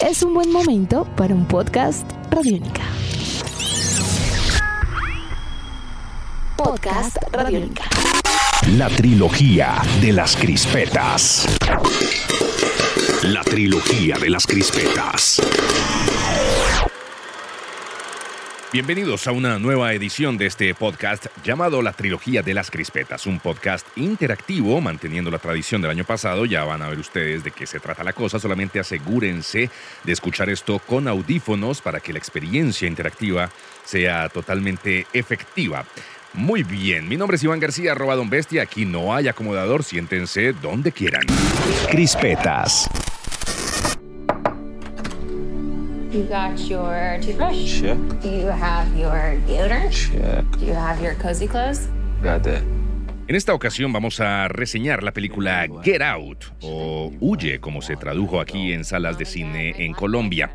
es un buen momento para un podcast Radiónica. Podcast Radiónica. La trilogía de las crispetas. La trilogía de las crispetas. Bienvenidos a una nueva edición de este podcast llamado La Trilogía de las Crispetas, un podcast interactivo manteniendo la tradición del año pasado. Ya van a ver ustedes de qué se trata la cosa, solamente asegúrense de escuchar esto con audífonos para que la experiencia interactiva sea totalmente efectiva. Muy bien, mi nombre es Iván García, arroba Don Bestia. Aquí no hay acomodador, siéntense donde quieran. Crispetas. You got your toothbrush? Check. Do you have your deodorant? Check. Do you have your cozy clothes? Got that. En esta ocasión vamos a reseñar la película Get Out o Huye, como se tradujo aquí en salas de cine en Colombia.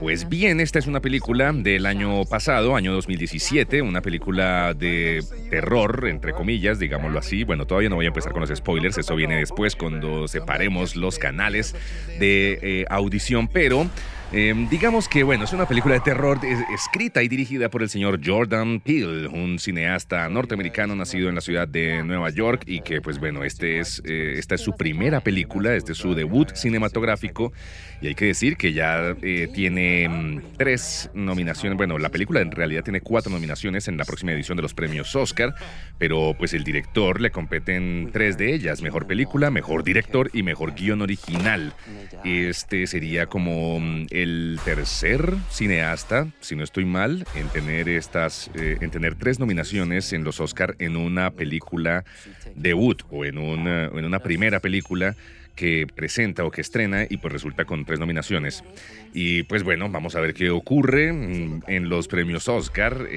Pues bien, esta es una película del año pasado, año 2017, una película de terror, entre comillas, digámoslo así. Bueno, todavía no voy a empezar con los spoilers, eso viene después cuando separemos los canales de eh, audición, pero eh, digamos que, bueno, es una película de terror es- escrita y dirigida por el señor Jordan Peele, un cineasta norteamericano nacido en la ciudad de Nueva York y que, pues bueno, este es, eh, esta es su primera película, este es su debut cinematográfico y hay que decir que ya eh, tiene mm, tres nominaciones, bueno, la película en realidad tiene cuatro nominaciones en la próxima edición de los premios Oscar, pero pues el director le competen tres de ellas, mejor película, mejor director y mejor guion original. Este sería como mm, el tercer cineasta, si no estoy mal, en tener estas, eh, en tener tres nominaciones en los Oscar en una película debut o en una, o en una primera película que presenta o que estrena y pues resulta con tres nominaciones. Y pues bueno, vamos a ver qué ocurre mm, en los premios Oscar.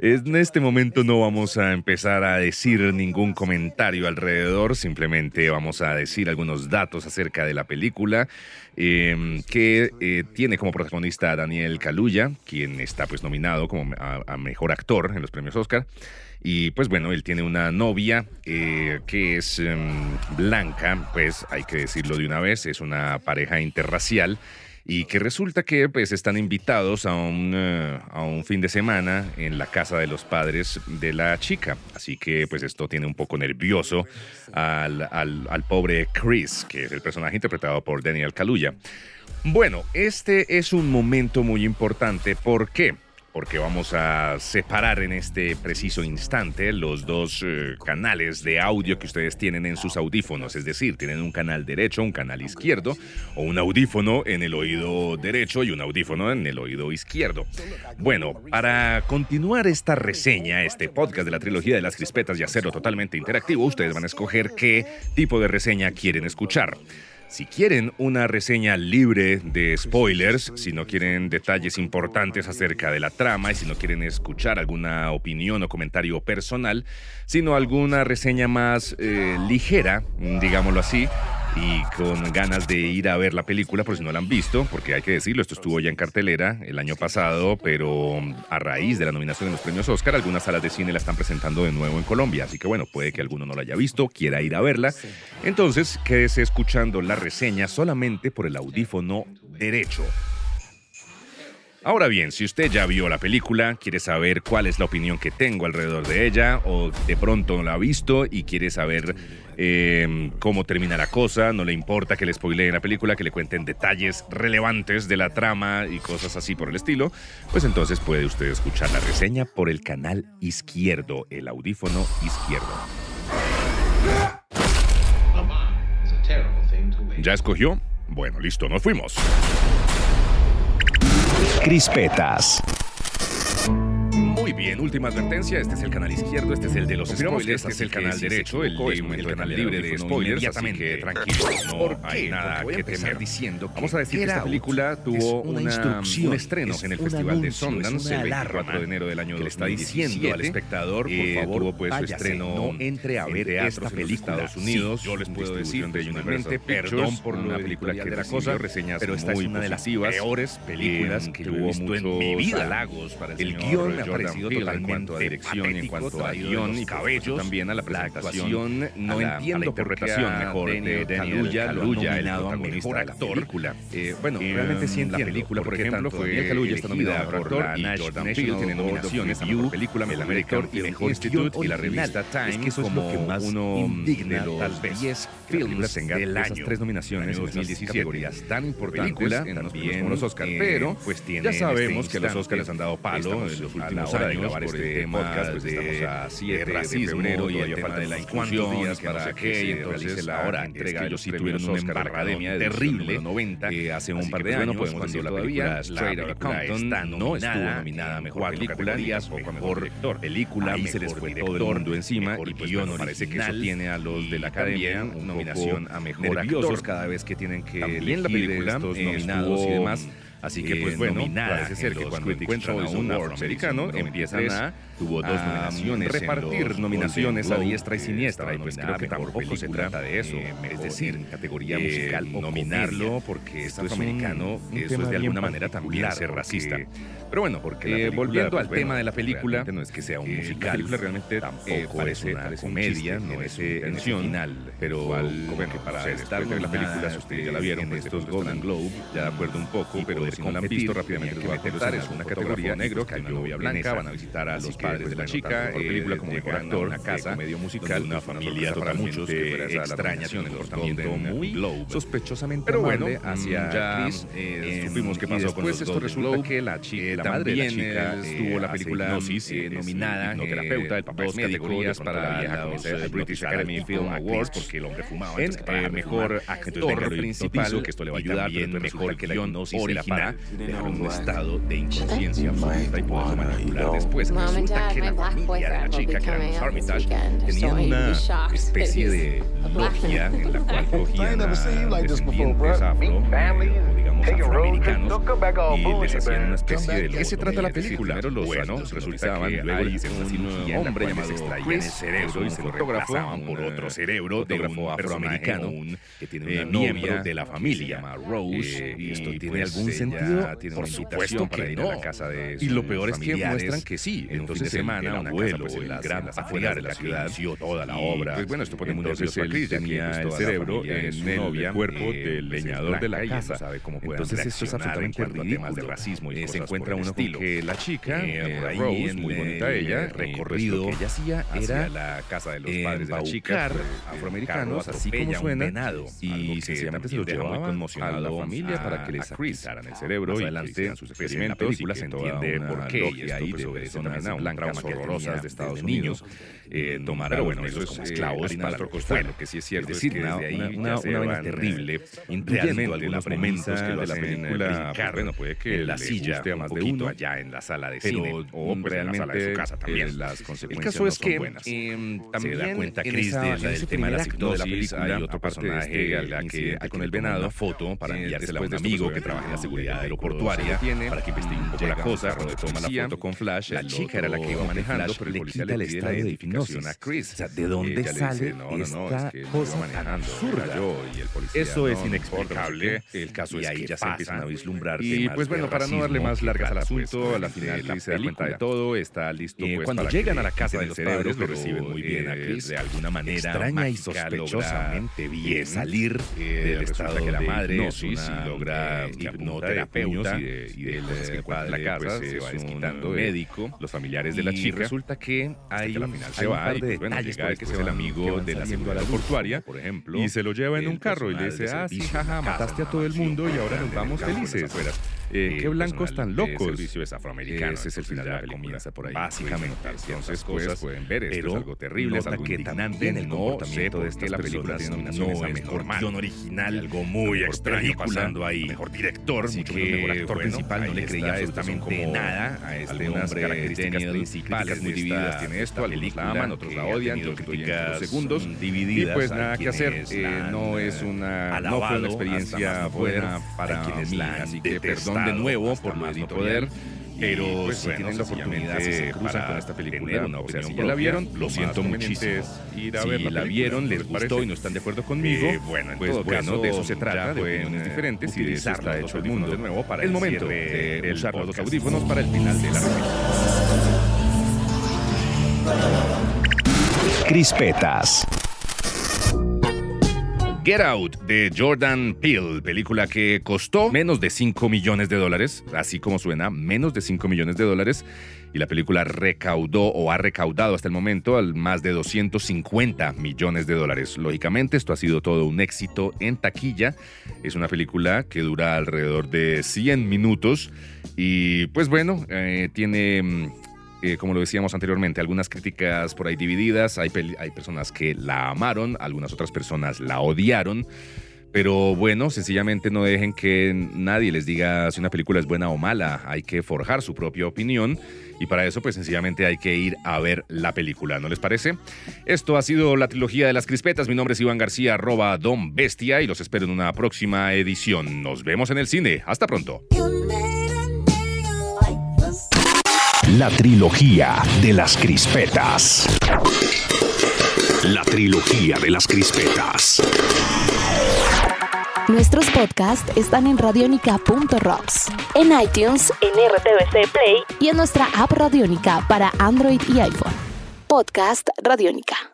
Eh, en este momento no vamos a empezar a decir ningún comentario alrededor, simplemente vamos a decir algunos datos acerca de la película, eh, que eh, tiene como protagonista a Daniel Kaluuya, quien está pues nominado como a mejor actor en los premios Oscar. Y pues bueno, él tiene una novia eh, que es em, blanca, pues hay que decirlo de una vez, es una pareja interracial y que resulta que pues están invitados a un, eh, a un fin de semana en la casa de los padres de la chica. Así que pues esto tiene un poco nervioso al, al- al pobre Chris, que es el personaje interpretado por Daniel Kaluuya. Bueno, este es un momento muy importante. ¿Por qué? Porque vamos a separar en este preciso instante los dos eh, canales de audio que ustedes tienen en sus audífonos. Es decir, tienen un canal derecho, un canal izquierdo, o un audífono en el oído derecho y un audífono en el oído izquierdo. Bueno, para continuar esta reseña, este podcast de la trilogía de las crispetas y hacerlo totalmente interactivo, ustedes van a escoger qué tipo de reseña quieren escuchar. Si quieren una reseña libre de spoilers, si no quieren detalles importantes acerca de la trama y si no quieren escuchar alguna opinión o comentario personal, sino alguna reseña más eh, ligera, digámoslo así, y con ganas de ir a ver la película por si no la han visto, porque hay que decirlo, esto estuvo ya en cartelera el año pasado, pero a raíz de la nominación en los premios Oscar, algunas salas de cine la están presentando de nuevo en Colombia, así que bueno, puede que alguno no la haya visto, quiera ir a verla. Entonces, quédese escuchando la reseña solamente por el audífono derecho. Ahora bien, si usted ya vio la película, quiere saber cuál es la opinión que tengo alrededor de ella, o de pronto no la ha visto y quiere saber eh, cómo termina la cosa, no le importa que le spoileen la película, que le cuenten detalles relevantes de la trama y cosas así por el estilo, pues entonces puede usted escuchar la reseña por el canal izquierdo, el audífono izquierdo. ¿Ya escogió? Bueno, listo, nos fuimos. Crispetas. Bien, última advertencia. Este es el canal izquierdo, este es el de los spoilers, este es el canal derecho, el, el canal libre de spoilers, así que tranquilos, no ¿Por hay nada que temer. diciendo Vamos a decir que esta película tuvo una un estreno es en el Festival de Sundance el 24 alarma de enero del año que le está 2017. diciendo al espectador, por Eh, favor, tuvo pues su estreno no entre a ver esta película. Estados Unidos. Yo les puedo decir perdón por una película que recibió cosa, reseñas pero esta es una de las peores películas que tuvo yo he visto en mi vida. para el, El guion me ha Jordan en cuanto a dirección, en cuanto a guion y cabellos, también a la presentación, no entiendo la interpretación mejor de Daniel Kaluuya, el protagonista de la película. Eh, bueno, realmente sí entiendo. La película, por ejemplo, fue Daniel Kaluuya está nominada por la Jordan Peele, tiene nominaciones a mejor película, mejor director y mejor instituto y la revista Time que eso es lo que más uno indigna, de los tal vez 10 films del año. Esas tres nominaciones en 2017 categorías tan importantes los Oscars, pero pues ya sabemos que los Oscars les han dado palo en los últimos años por este tema podcast, pues estamos a 7 de febrero y el falta de la inclusión días para que y entonces la hora entrega ellos sí tuvieron una embarrademia terrible. 90 hace un par de años podemos decir todavía Straight Outta Compton no estuvo nominada a mejor película o mejor película ahí se les fue todo el mundo encima y pues no parece que eso tiene a los de la academia nominación a mejor actor. cada vez que tienen que elegir la película estos nominados y demás Así que, pues bueno, parece ser que cuando encuentran a un afroamericano, empiezan a, tuvo dos nominaciones repartir nominaciones a diestra y siniestra. Y pues creo que tampoco se trata de eso. es decir, en categoría musical, nominarlo porque es afroamericano, eso es de alguna manera también ser racista. Pero bueno, porque volviendo al tema de la película, no es que sea un musical. La película realmente tampoco parece una comedia, no es intención final, pero como que para estar de la película, si ustedes ya la vieron, estos Golden Globe, ya de acuerdo un poco, pero si no la han visto rápidamente a contar, es una categoría negro que hay una novia blanca, van a visitar a los padres de la chica, por película como mejor actor, una casa medio musical, una familia para muchos extraña, tiene un comportamiento muy sospechosamente pero bueno, hacia ya supimos qué pasó con los esto resulta que la chica la madre de la chica estuvo la película nominada terapeuta, el papá dos categorías para la vieja British Academy Film Awards porque el hombre fumaba en mejor actor principal que esto le va a ayudar pero mejor que la hipnosis original dejar un estado de inconsciencia absoluta y poderlo manipular después resulta que la familia de la chica que era los Armitage tenían una especie de logia en la cual cogían a descendientes afro digamos afroamericanos y les hacían una especie de ¿Qué se trata la película? Primero los bueno, resulta que hay un hombre llamado Chris, el cerebro y se lo reemplazaban por otro cerebro de un afroamericano que tiene una miembro de la familia Rose y esto tiene algún sentido por supuesto casa de y lo peor es que muestran que sí entonces semana un abuelo en las gran afuera de la ciudad dio toda la obra. pues bueno esto pone entonces él tenía el cerebro en el cuerpo del leñador de la casa. sabe cómo entonces esto es absolutamente ridículo de racismo y se encuentra uno que la chica, eh, eh Rose, muy bonita ella, eh, recorrido que ella hacía era la casa de los padres de la chica, afroamericanos, así como suena, y sencillamente se lo llevaba conmocionado a la familia para que les acrisaran el cerebro y adelante sus experimentos y se entiende por qué y ahí de personas blancas horrorosas de Estados Unidos eh, tomará bueno esos esclavos para costado, que sí es cierto, es decir, una vaina terrible, incluyendo algunos momentos que lo hacen la película, bueno, puede que la silla a más de uno allá en la sala de cine o pues, realmente en la sala de su casa también. Eh, las consecuencias el caso es que buenas. Eh, también se da cuenta Chris de, del tema de la psicosis, de la película, hay otro personaje a la que con el venado una foto para enviársela a un amigo que trabaja en la seguridad aeroportuaria para que investigue un poco la cosa, cuando toma la foto con Flash, la chica era la que iba manejando, pero el policía le pide la a Chris. O sea, ¿de dónde sale esta cosa tan absurda? Eso es inexplicable. El caso es que ya se empiezan a vislumbrar Y pues bueno, para no darle más largas al asunto, a la final Chris se da cuenta de todo, está listo eh, pues cuando llegan a la casa de los padres lo reciben muy bien a eh, Chris de alguna manera extraña y sospechosamente bien salir eh, del estado que la madre es una logra hipnoterapeuta y de el padre la casa se va desquitando médico los familiares de la chica resulta que hay final se va y pues, bueno llega que es el amigo de la seguridad portuaria por ejemplo y se lo lleva en un carro y le dice ah sí jaja mataste a todo el mundo y ahora nos vamos felices eh, qué blancos tan locos. Servicio es afroamericano. Ese es el final de la película. por ahí. Básicamente. Entonces, cosas pueden ver. Esto es algo terrible. Es algo que también el comportamiento de esta película no es mejor guion original. Algo muy extraño pasando ahí. Mejor director, mucho mejor actor principal. No le creía absolutamente nada a este hombre. Características principales muy divididas tiene esto. Algunos la aman, otros la odian. Yo críticas segundos. Divididas. Y pues nada que hacer. No es una... No fue una experiencia buena para mí. Así que perdón de nuevo por más no poder. Pero pues, si tienen la oportunidad, si se cruzan con esta película, una o sea, si ya la vieron, lo siento muchísimo. Ir a si ver la, la vieron, les gustó y no están de acuerdo conmigo, eh, bueno, en pues todo bueno, caso, de eso se trata, de opiniones diferentes y de eso está hecho el mundo. De nuevo para el momento de usar los audífonos para el final de la película. Crispetas. Get Out de Jordan Peele, película que costó menos de 5 millones de dólares, así como suena, menos de 5 millones de dólares, y la película recaudó o ha recaudado hasta el momento al más de 250 millones de dólares. Lógicamente, esto ha sido todo un éxito en taquilla. Es una película que dura alrededor de 100 minutos y pues bueno, eh, tiene mm, eh, como lo decíamos anteriormente, algunas críticas por ahí divididas. Hay, personas que la amaron, algunas otras personas la odiaron. Pero bueno, sencillamente no dejen que nadie les diga si una película es buena o mala. Hay que forjar su propia opinión y para eso pues sencillamente hay que ir a ver la película, ¿no les parece? Esto ha sido la trilogía de las crispetas. Mi nombre es Iván García, arroba Don Bestia y los espero en una próxima edición. Nos vemos en el cine. Hasta pronto. La trilogía de las crispetas. La trilogía de las crispetas. Nuestros podcasts están en radionica.rocks, en iTunes, en RTVC Play y en nuestra app Radionica para Android y iPhone. Podcast Radionica.